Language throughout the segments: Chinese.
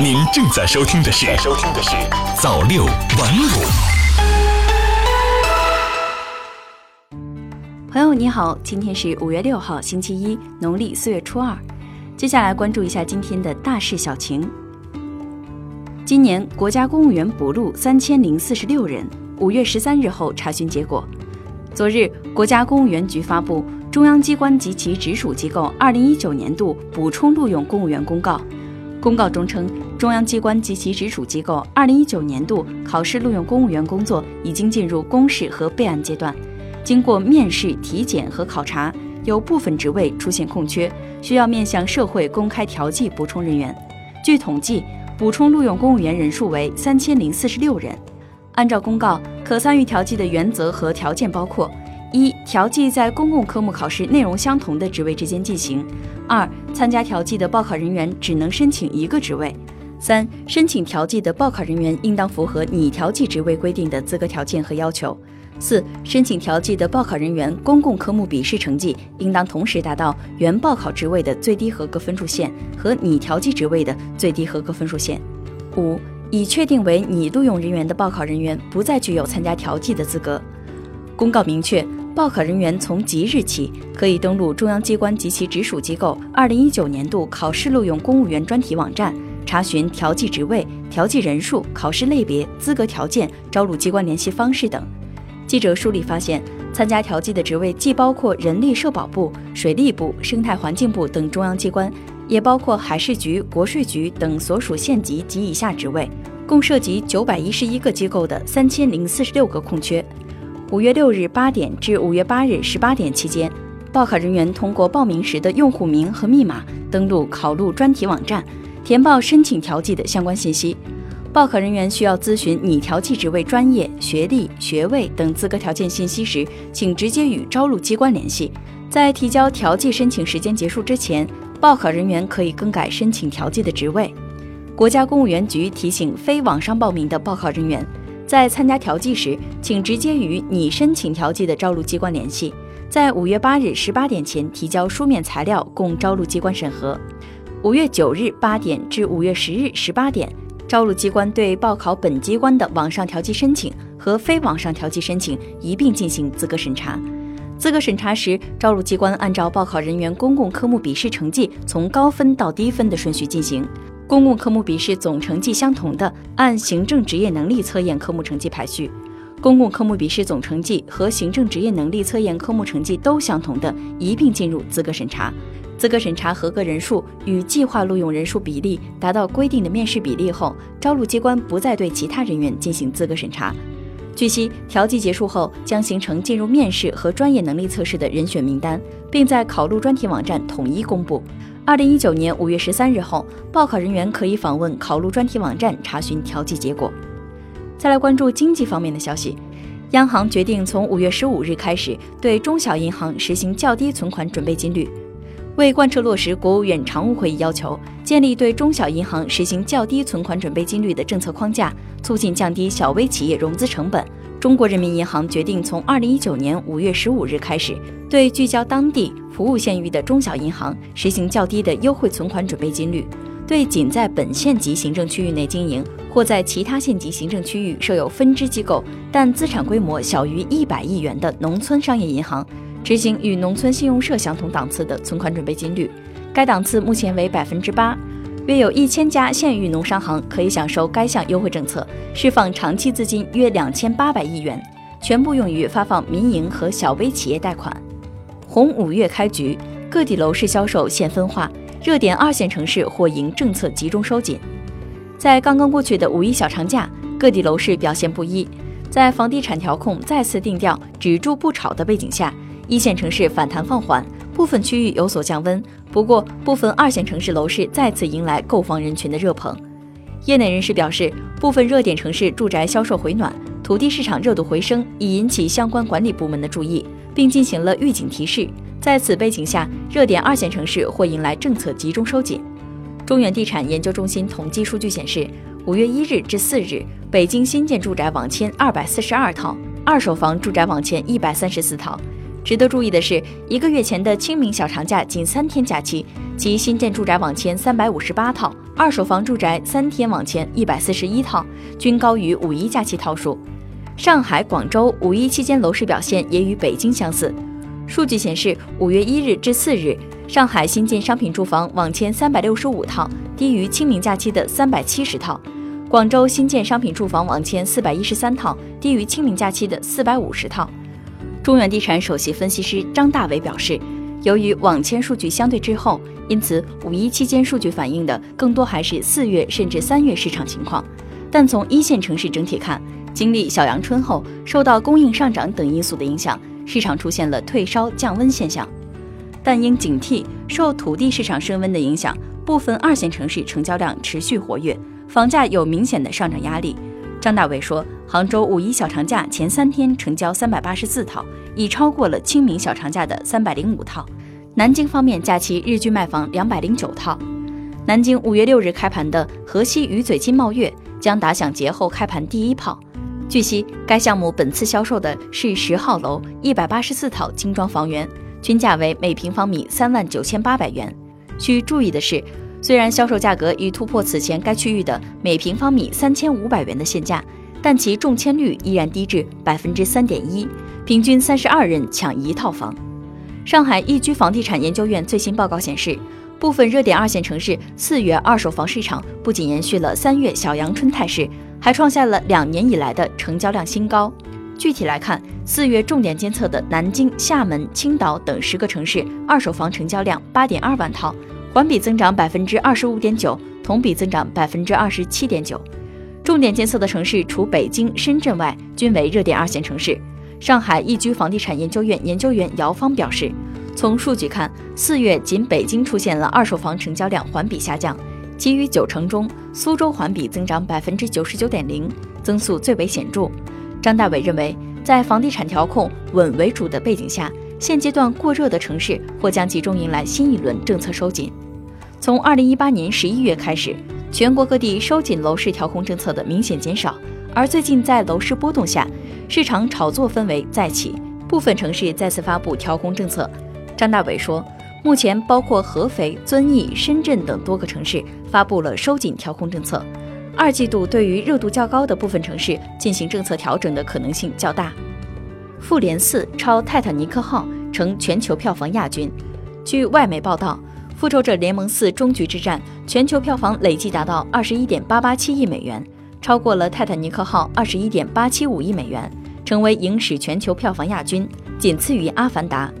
您正在收听的是《收听的是早六晚五》。朋友你好，今天是五月六号，星期一，农历四月初二。接下来关注一下今天的大事小情。今年国家公务员补录三千零四十六人，五月十三日后查询结果。昨日，国家公务员局发布《中央机关及其直属机构二零一九年度补充录用公务员公告》。公告中称，中央机关及其直属机构二零一九年度考试录用公务员工作已经进入公示和备案阶段。经过面试、体检和考察，有部分职位出现空缺，需要面向社会公开调剂补充人员。据统计，补充录用公务员人数为三千零四十六人。按照公告，可参与调剂的原则和条件包括：一、调剂在公共科目考试内容相同的职位之间进行；二、参加调剂的报考人员只能申请一个职位；三、申请调剂的报考人员应当符合拟调剂职位规定的资格条件和要求；四、申请调剂的报考人员公共科目笔试成绩应当同时达到原报考职位的最低合格分数线和拟调剂职位的最低合格分数线；五。已确定为拟录用人员的报考人员不再具有参加调剂的资格。公告明确，报考人员从即日起可以登录中央机关及其直属机构二零一九年度考试录用公务员专题网站，查询调剂职位、调剂人数、考试类别、资格条件、招录机关联系方式等。记者梳理发现，参加调剂的职位既包括人力社保部、水利部、生态环境部等中央机关。也包括海事局、国税局等所属县级及以下职位，共涉及九百一十一个机构的三千零四十六个空缺。五月六日八点至五月八日十八点期间，报考人员通过报名时的用户名和密码登录考录专题网站，填报申请调剂的相关信息。报考人员需要咨询拟调剂职位专业、学历、学位等资格条件信息时，请直接与招录机关联系。在提交调剂申请时间结束之前。报考人员可以更改申请调剂的职位。国家公务员局提醒非网上报名的报考人员，在参加调剂时，请直接与拟申请调剂的招录机关联系，在五月八日十八点前提交书面材料供招录机关审核。五月九日八点至五月十日十八点，招录机关对报考本机关的网上调剂申请和非网上调剂申请一并进行资格审查。资格审查时，招录机关按照报考人员公共科目笔试成绩从高分到低分的顺序进行。公共科目笔试总成绩相同的，按行政职业能力测验科目成绩排序；公共科目笔试总成绩和行政职业能力测验科目成绩都相同的，一并进入资格审查。资格审查合格人数与计划录用人数比例达到规定的面试比例后，招录机关不再对其他人员进行资格审查。据悉，调剂结束后将形成进入面试和专业能力测试的人选名单，并在考录专题网站统一公布。二零一九年五月十三日后，报考人员可以访问考录专题网站查询调剂结果。再来关注经济方面的消息，央行决定从五月十五日开始对中小银行实行较低存款准备金率。为贯彻落实国务院常务会议要求，建立对中小银行实行较低存款准备金率的政策框架，促进降低小微企业融资成本，中国人民银行决定从二零一九年五月十五日开始，对聚焦当地服务县域的中小银行实行较低的优惠存款准备金率；对仅在本县级行政区域内经营或在其他县级行政区域设有分支机构，但资产规模小于一百亿元的农村商业银行。执行与农村信用社相同档次的存款准备金率，该档次目前为百分之八，约有一千家县域农商行可以享受该项优惠政策，释放长期资金约两千八百亿元，全部用于发放民营和小微企业贷款。红五月开局，各地楼市销售现分化，热点二线城市或迎政策集中收紧。在刚刚过去的五一小长假，各地楼市表现不一，在房地产调控再次定调只住不炒的背景下。一线城市反弹放缓，部分区域有所降温。不过，部分二线城市楼市再次迎来购房人群的热捧。业内人士表示，部分热点城市住宅销售回暖，土地市场热度回升，已引起相关管理部门的注意，并进行了预警提示。在此背景下，热点二线城市或迎来政策集中收紧。中原地产研究中心统计数据显示，五月一日至四日，北京新建住宅网签二百四十二套，二手房住宅网签一百三十四套。值得注意的是，一个月前的清明小长假仅三天假期，其新建住宅网签三百五十八套，二手房住宅三天网签一百四十一套，均高于五一假期套数。上海、广州五一期间楼市表现也与北京相似。数据显示，五月一日至四日，上海新建商品住房网签三百六十五套，低于清明假期的三百七十套；广州新建商品住房网签四百一十三套，低于清明假期的四百五十套。中原地产首席分析师张大伟表示，由于网签数据相对滞后，因此五一期间数据反映的更多还是四月甚至三月市场情况。但从一线城市整体看，经历小阳春后，受到供应上涨等因素的影响。市场出现了退烧降温现象，但应警惕受土地市场升温的影响，部分二线城市成交量持续活跃，房价有明显的上涨压力。张大伟说，杭州五一小长假前三天成交三百八十四套，已超过了清明小长假的三百零五套。南京方面，假期日均卖房两百零九套。南京五月六日开盘的河西鱼嘴金茂悦将打响节后开盘第一炮。据悉，该项目本次销售的是十号楼一百八十四套精装房源，均价为每平方米三万九千八百元。需注意的是，虽然销售价格已突破此前该区域的每平方米三千五百元的限价，但其中签率依然低至百分之三点一，平均三十二人抢一套房。上海易居房地产研究院最新报告显示，部分热点二线城市四月二手房市场不仅延续了三月小阳春态势。还创下了两年以来的成交量新高。具体来看，四月重点监测的南京、厦门、青岛等十个城市二手房成交量八点二万套，环比增长百分之二十五点九，同比增长百分之二十七点九。重点监测的城市除北京、深圳外，均为热点二线城市。上海易居房地产研究院研究员姚芳表示，从数据看，四月仅北京出现了二手房成交量环比下降。其余九城中，苏州环比增长百分之九十九点零，增速最为显著。张大伟认为，在房地产调控稳为主的背景下，现阶段过热的城市或将集中迎来新一轮政策收紧。从二零一八年十一月开始，全国各地收紧楼市调控政策的明显减少，而最近在楼市波动下，市场炒作氛围再起，部分城市再次发布调控政策。张大伟说。目前，包括合肥、遵义、深圳等多个城市发布了收紧调控政策。二季度对于热度较高的部分城市进行政策调整的可能性较大。《复联四》超《泰坦尼克号》成全球票房亚军。据外媒报道，《复仇者联盟四：终局之战》全球票房累计达到二十一点八八七亿美元，超过了《泰坦尼克号》二十一点八七五亿美元，成为影史全球票房亚军，仅次于《阿凡达》。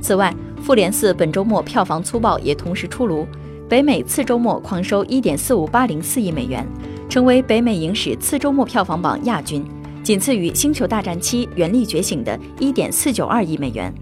此外，《复联四》本周末票房粗暴也同时出炉，北美次周末狂收一点四五八零四亿美元，成为北美影史次周末票房榜亚军，仅次于《星球大战七：原力觉醒》的一点四九二亿美元。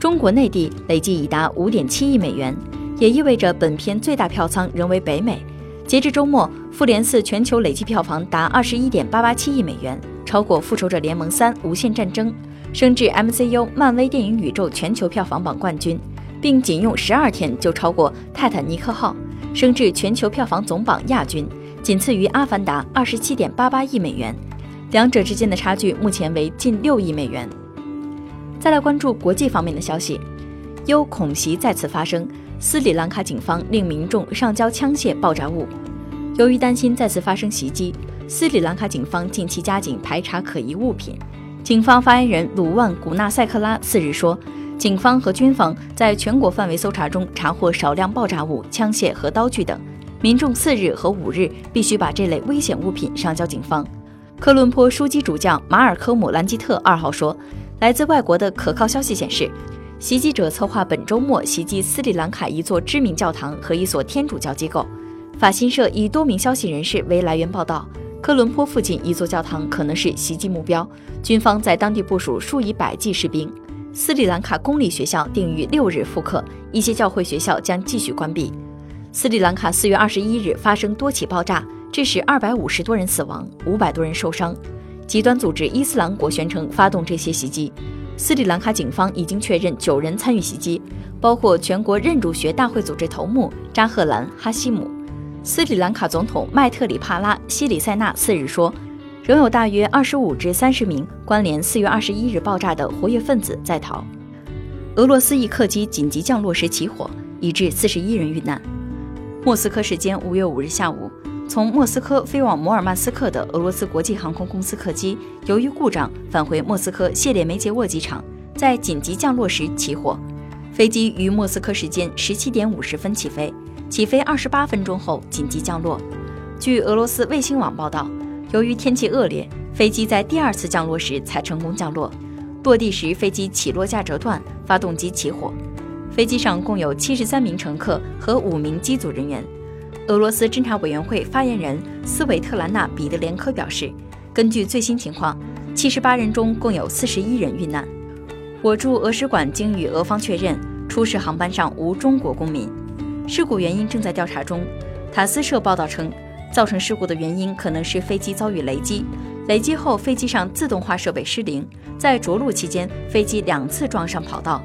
中国内地累计已达五点七亿美元，也意味着本片最大票仓仍为北美。截至周末，《复联四》全球累计票房达二十一点八八七亿美元，超过《复仇者联盟三：无限战争》。升至 MCU 漫威电影宇宙全球票房榜冠军，并仅用十二天就超过《泰坦尼克号》，升至全球票房总榜亚军，仅次于《阿凡达》二十七点八八亿美元，两者之间的差距目前为近六亿美元。再来关注国际方面的消息，忧恐袭再次发生，斯里兰卡警方令民众上交枪械爆炸物。由于担心再次发生袭击，斯里兰卡警方近期加紧排查可疑物品。警方发言人鲁万古纳塞克拉四日说，警方和军方在全国范围搜查中查获少量爆炸物、枪械和刀具等。民众四日和五日必须把这类危险物品上交警方。科伦坡枢机主教马尔科姆兰基特二号说，来自外国的可靠消息显示，袭击者策划本周末袭击斯里兰卡一座知名教堂和一所天主教机构。法新社以多名消息人士为来源报道。科伦坡附近一座教堂可能是袭击目标，军方在当地部署数以百计士兵。斯里兰卡公立学校定于六日复课，一些教会学校将继续关闭。斯里兰卡四月二十一日发生多起爆炸，致使二百五十多人死亡，五百多人受伤。极端组织伊斯兰国宣称发动这些袭击。斯里兰卡警方已经确认九人参与袭击，包括全国认主学大会组织头目扎赫兰·哈希姆。斯里兰卡总统麦特里帕拉西里塞纳四日说，仍有大约二十五至三十名关联四月二十一日爆炸的活跃分子在逃。俄罗斯一客机紧急降落时起火，已致四十一人遇难。莫斯科时间五月五日下午，从莫斯科飞往摩尔曼斯克的俄罗斯国际航空公司客机，由于故障返回莫斯科谢列梅捷沃机场，在紧急降落时起火。飞机于莫斯科时间十七点五十分起飞，起飞二十八分钟后紧急降落。据俄罗斯卫星网报道，由于天气恶劣，飞机在第二次降落时才成功降落。落地时，飞机起落架折断，发动机起火。飞机上共有七十三名乘客和五名机组人员。俄罗斯侦查委员会发言人斯维特兰娜·彼得连科表示，根据最新情况，七十八人中共有四十一人遇难。我驻俄使馆经与俄方确认，出事航班上无中国公民。事故原因正在调查中。塔斯社报道称，造成事故的原因可能是飞机遭遇雷击。雷击后，飞机上自动化设备失灵，在着陆期间，飞机两次撞上跑道。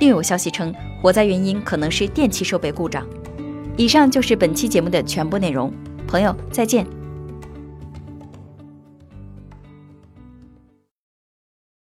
另有消息称，火灾原因可能是电气设备故障。以上就是本期节目的全部内容，朋友再见。